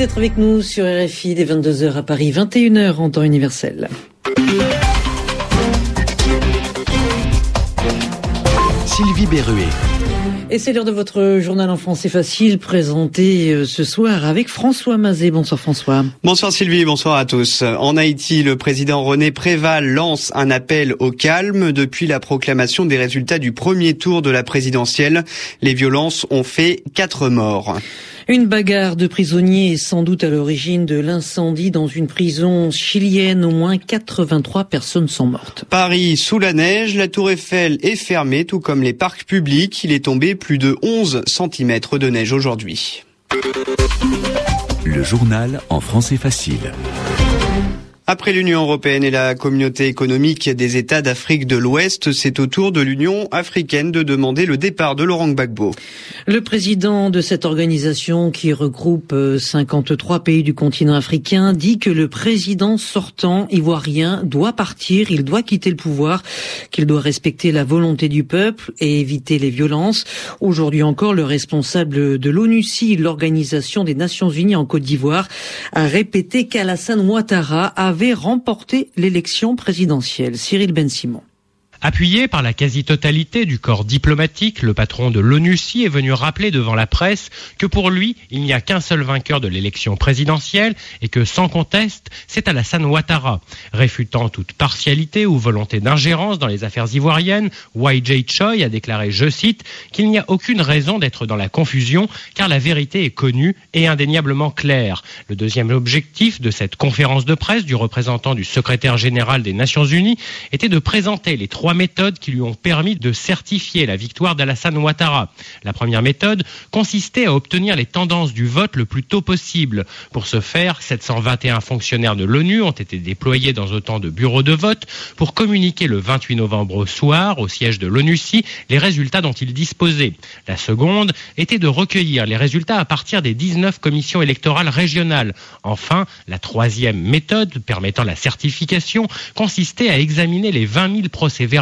d'être avec nous sur RFI dès 22h à Paris, 21h en temps universel. Sylvie Berruet. Et c'est l'heure de votre journal en français facile présenté euh, ce soir avec François Mazet. Bonsoir François. Bonsoir Sylvie, bonsoir à tous. En Haïti, le président René Préval lance un appel au calme depuis la proclamation des résultats du premier tour de la présidentielle. Les violences ont fait quatre morts. Une bagarre de prisonniers est sans doute à l'origine de l'incendie dans une prison chilienne. Au moins 83 personnes sont mortes. Paris sous la neige, la tour Eiffel est fermée, tout comme les parcs publics. Il est tombé plus de 11 cm de neige aujourd'hui. Le journal en français facile. Après l'Union européenne et la communauté économique des États d'Afrique de l'Ouest, c'est au tour de l'Union africaine de demander le départ de Laurent Gbagbo. Le président de cette organisation qui regroupe 53 euh, pays du continent africain dit que le président sortant ivoirien doit partir, il doit quitter le pouvoir, qu'il doit respecter la volonté du peuple et éviter les violences. Aujourd'hui encore, le responsable de l'ONUCI, l'Organisation des Nations Unies en Côte d'Ivoire, a répété qu'Alassane Ouattara avait remporté l'élection présidentielle. Cyril Ben Simon. Appuyé par la quasi-totalité du corps diplomatique, le patron de l'ONUCI est venu rappeler devant la presse que pour lui, il n'y a qu'un seul vainqueur de l'élection présidentielle et que sans conteste, c'est Alassane Ouattara. Réfutant toute partialité ou volonté d'ingérence dans les affaires ivoiriennes, YJ Choi a déclaré, je cite, qu'il n'y a aucune raison d'être dans la confusion car la vérité est connue et indéniablement claire. Le deuxième objectif de cette conférence de presse du représentant du secrétaire général des Nations Unies était de présenter les trois méthodes qui lui ont permis de certifier la victoire d'Alassane Ouattara. La première méthode consistait à obtenir les tendances du vote le plus tôt possible. Pour ce faire, 721 fonctionnaires de l'ONU ont été déployés dans autant de bureaux de vote pour communiquer le 28 novembre au soir, au siège de l'ONUCI, les résultats dont ils disposaient. La seconde était de recueillir les résultats à partir des 19 commissions électorales régionales. Enfin, la troisième méthode permettant la certification consistait à examiner les 20 000 procès verbaux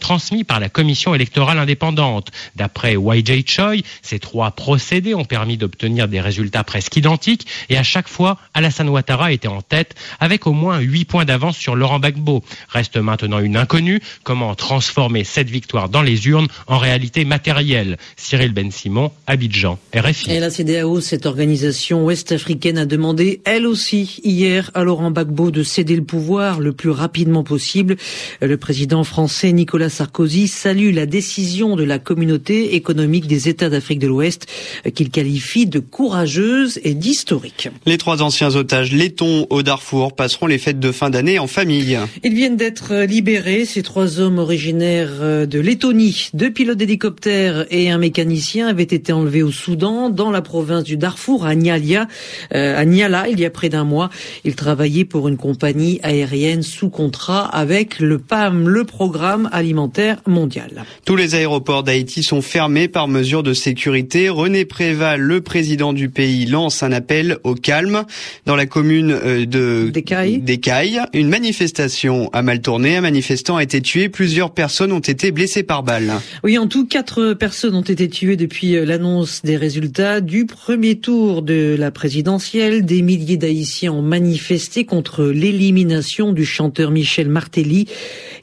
transmis par la commission électorale indépendante. D'après YJ Choi, ces trois procédés ont permis d'obtenir des résultats presque identiques et à chaque fois, Alassane Ouattara était en tête avec au moins 8 points d'avance sur Laurent Gbagbo. Reste maintenant une inconnue, comment transformer cette victoire dans les urnes en réalité matérielle? Cyril Ben Simon, Abidjan, RFI. Et la CDAO, cette organisation ouest-africaine, a demandé elle aussi hier à Laurent Gbagbo de céder le pouvoir le plus rapidement possible. Le président français Nicolas Sarkozy salue la décision de la communauté économique des États d'Afrique de l'Ouest qu'il qualifie de courageuse et d'historique. Les trois anciens otages lettons au Darfour passeront les fêtes de fin d'année en famille. Ils viennent d'être libérés, ces trois hommes originaires de Lettonie. Deux pilotes d'hélicoptère et un mécanicien avaient été enlevés au Soudan, dans la province du Darfour, à Nialia, euh, à Niala, il y a près d'un mois. Ils travaillaient pour une compagnie aérienne sous contrat avec le PAM, le programme alimentaire mondial. Tous les aéroports d'Haïti sont fermés par mesure de sécurité. René Préval, le président du pays, lance un appel au calme dans la commune euh, de Descailles. Une manifestation a mal tourné. Un manifestant a été tué. Plusieurs personnes ont été blessées par balle. Oui, en tout, quatre personnes ont été tuées depuis euh, l'annonce des résultats du premier tour de la présidentielle. Des milliers d'Haïtiens ont manifesté contre l'élimination du chanteur Michel Martelly.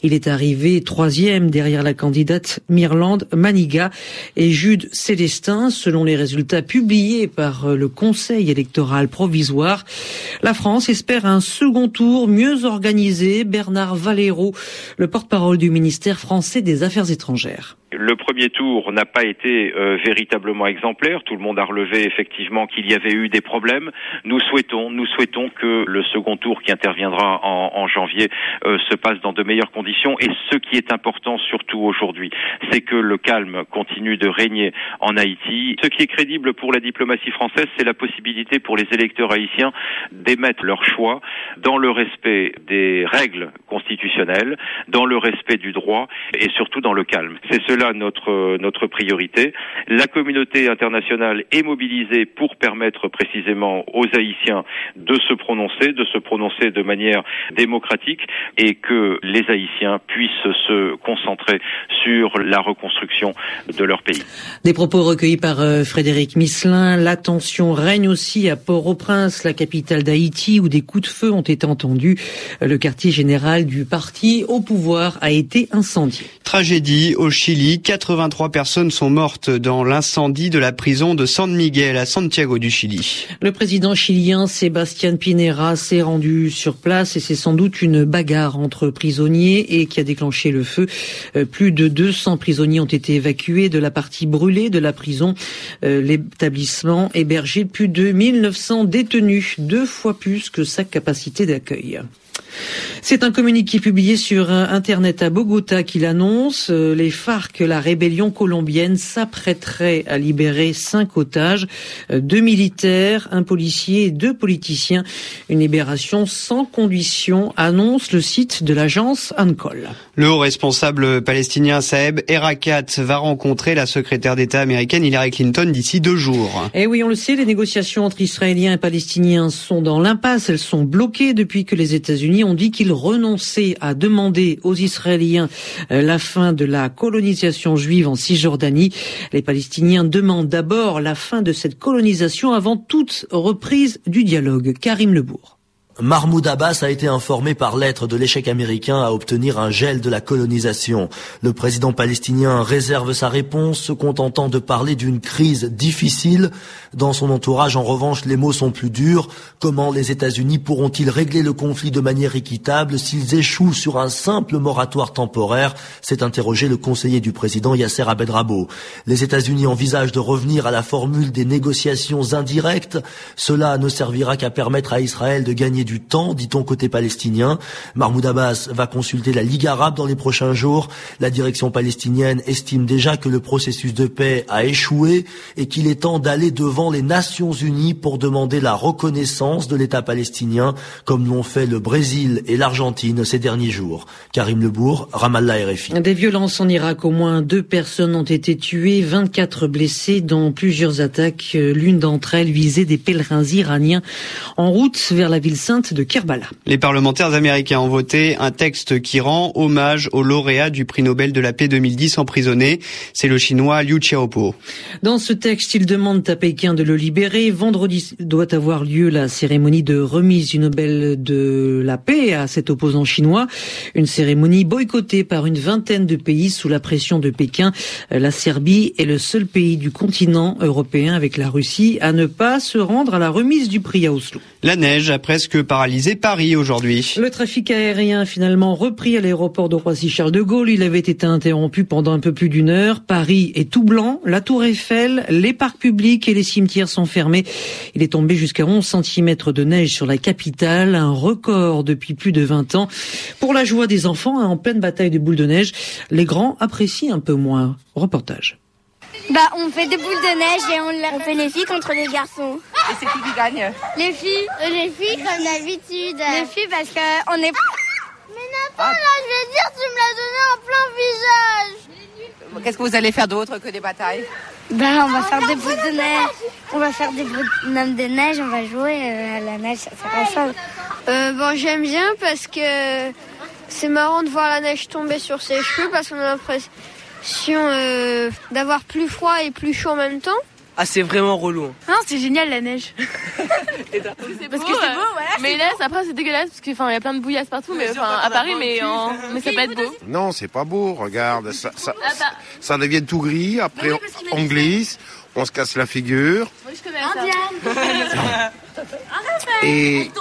Il est arrivé troisième derrière la candidate Mirlande Maniga et Jude Célestin, selon les résultats publiés par euh, le Conseil électoral provisoire. La France espère un second tour mieux organisé. Bernard Valero, le porte-parole du ministère français des Affaires étrangères. Le premier tour n'a pas été euh, véritablement exemplaire. Tout le monde a relevé effectivement qu'il y avait eu des problèmes. Nous souhaitons, nous souhaitons que le second tour qui interviendra en, janvier euh, se passe dans de meilleures conditions. Et ce qui est important surtout aujourd'hui, c'est que le calme continue de régner en Haïti. Ce qui est crédible pour la diplomatie française, c'est la possibilité pour les électeurs haïtiens d'émettre leur choix dans le respect des règles constitutionnelles, dans le respect du droit et surtout dans le calme. Là notre notre priorité. La communauté internationale est mobilisée pour permettre précisément aux Haïtiens de se prononcer, de se prononcer de manière démocratique et que les Haïtiens puissent se concentrer sur la reconstruction de leur pays. Des propos recueillis par euh, Frédéric Misselin. La tension règne aussi à Port-au-Prince, la capitale d'Haïti, où des coups de feu ont été entendus. Le quartier général du parti au pouvoir a été incendié. Tragédie au Chili. 83 personnes sont mortes dans l'incendie de la prison de San Miguel à Santiago du Chili. Le président chilien Sébastien Pinera s'est rendu sur place et c'est sans doute une bagarre entre prisonniers et qui a déclenché le feu. Euh, plus de 200 prisonniers ont été évacués de la partie brûlée de la prison. Euh, l'établissement hébergeait plus de 1900 détenus, deux fois plus que sa capacité d'accueil. C'est un communiqué publié sur Internet à Bogota qui l'annonce. Euh, les FARC, la rébellion colombienne, s'apprêterait à libérer cinq otages, euh, deux militaires, un policier et deux politiciens. Une libération sans condition, annonce le site de l'agence ANCOL. Le haut responsable palestinien Saeb Erakat va rencontrer la secrétaire d'État américaine Hillary Clinton d'ici deux jours. Eh oui, on le sait, les négociations entre Israéliens et Palestiniens sont dans l'impasse. Elles sont bloquées depuis que les États-Unis ont dit qu'ils renonçaient à demander aux Israéliens euh, la fin de la colonisation juive en Cisjordanie. Les Palestiniens demandent d'abord la fin de cette colonisation avant toute reprise du dialogue. Karim Lebourg. Mahmoud Abbas a été informé par lettre de l'échec américain à obtenir un gel de la colonisation. Le président palestinien réserve sa réponse, se contentant de parler d'une crise difficile. Dans son entourage, en revanche, les mots sont plus durs. Comment les États-Unis pourront-ils régler le conflit de manière équitable s'ils échouent sur un simple moratoire temporaire? S'est interrogé le conseiller du président Yasser Abedrabo. Les États-Unis envisagent de revenir à la formule des négociations indirectes. Cela ne servira qu'à permettre à Israël de gagner du temps, dit-on côté palestinien. Mahmoud Abbas va consulter la Ligue arabe dans les prochains jours. La direction palestinienne estime déjà que le processus de paix a échoué et qu'il est temps d'aller devant les Nations Unies pour demander la reconnaissance de l'État palestinien, comme l'ont fait le Brésil et l'Argentine ces derniers jours. Karim Lebourg, Ramallah RFI. Des violences en Irak, au moins deux personnes ont été tuées, 24 blessés dans plusieurs attaques. L'une d'entre elles visait des pèlerins iraniens en route vers la ville sainte de Kerbala. Les parlementaires américains ont voté un texte qui rend hommage au lauréat du prix Nobel de la paix 2010 emprisonné. C'est le chinois Liu Xiaobo. Dans ce texte, ils demandent à Pékin de le libérer. Vendredi doit avoir lieu la cérémonie de remise du Nobel de la paix à cet opposant chinois. Une cérémonie boycottée par une vingtaine de pays sous la pression de Pékin. La Serbie est le seul pays du continent européen avec la Russie à ne pas se rendre à la remise du prix à Oslo. La neige a presque paralysé Paris aujourd'hui. Le trafic aérien finalement repris à l'aéroport de Roissy-Charles de Gaulle. Il avait été interrompu pendant un peu plus d'une heure. Paris est tout blanc. La tour Eiffel, les parcs publics et les cimetières sont fermés. Il est tombé jusqu'à 11 cm de neige sur la capitale, un record depuis plus de 20 ans. Pour la joie des enfants, hein, en pleine bataille de boules de neige, les grands apprécient un peu moins. Reportage. Bah, on fait des boules de neige et on, on fait les filles contre les garçons. Et c'est qui qui gagne Les filles. Euh, les filles, comme d'habitude. Les filles, parce qu'on est. Mais n'importe, ah. là, je veux dire, tu me l'as donné en plein visage. Qu'est-ce que vous allez faire d'autre que des batailles Bah, on va faire des boules de neige. On va faire des boules même de neige, on va jouer euh, à la neige, ça sera ça. Euh, bon, j'aime bien parce que c'est marrant de voir la neige tomber sur ses cheveux parce qu'on a l'impression euh, d'avoir plus froid et plus chaud en même temps. Ah, c'est vraiment relou. Non, c'est génial la neige. c'est parce que c'est beau, voilà. Mais là, après, c'est dégueulasse parce qu'il y a plein de bouillasses partout, mais à Paris, mais, mais ça peut être beau. Non, c'est pas beau. Regarde, ça, ça, ah bah. ça devient tout gris. Après, on glisse on se casse la figure. Oui, je connais ça. et,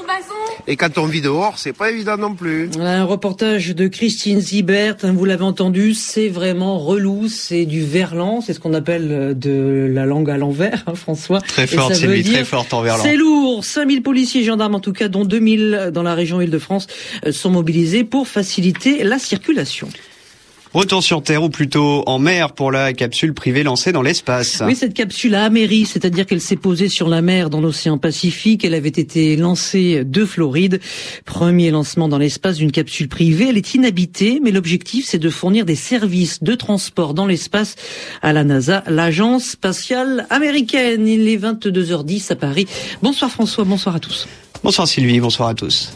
et quand on vit dehors, c'est pas évident non plus. Un reportage de Christine Zibert, hein, vous l'avez entendu, c'est vraiment relou, c'est du verlan, c'est ce qu'on appelle euh, de la langue à l'envers, hein, François. Très forte, c'est lui, très forte en verlan. C'est lourd, 5000 policiers et gendarmes en tout cas, dont 2000 dans la région Île-de-France, euh, sont mobilisés pour faciliter la circulation. Retour sur Terre ou plutôt en mer pour la capsule privée lancée dans l'espace. Oui, cette capsule a améri, c'est-à-dire qu'elle s'est posée sur la mer dans l'océan Pacifique. Elle avait été lancée de Floride. Premier lancement dans l'espace d'une capsule privée. Elle est inhabitée, mais l'objectif c'est de fournir des services de transport dans l'espace à la NASA, l'agence spatiale américaine. Il est 22h10 à Paris. Bonsoir François, bonsoir à tous. Bonsoir Sylvie, bonsoir à tous.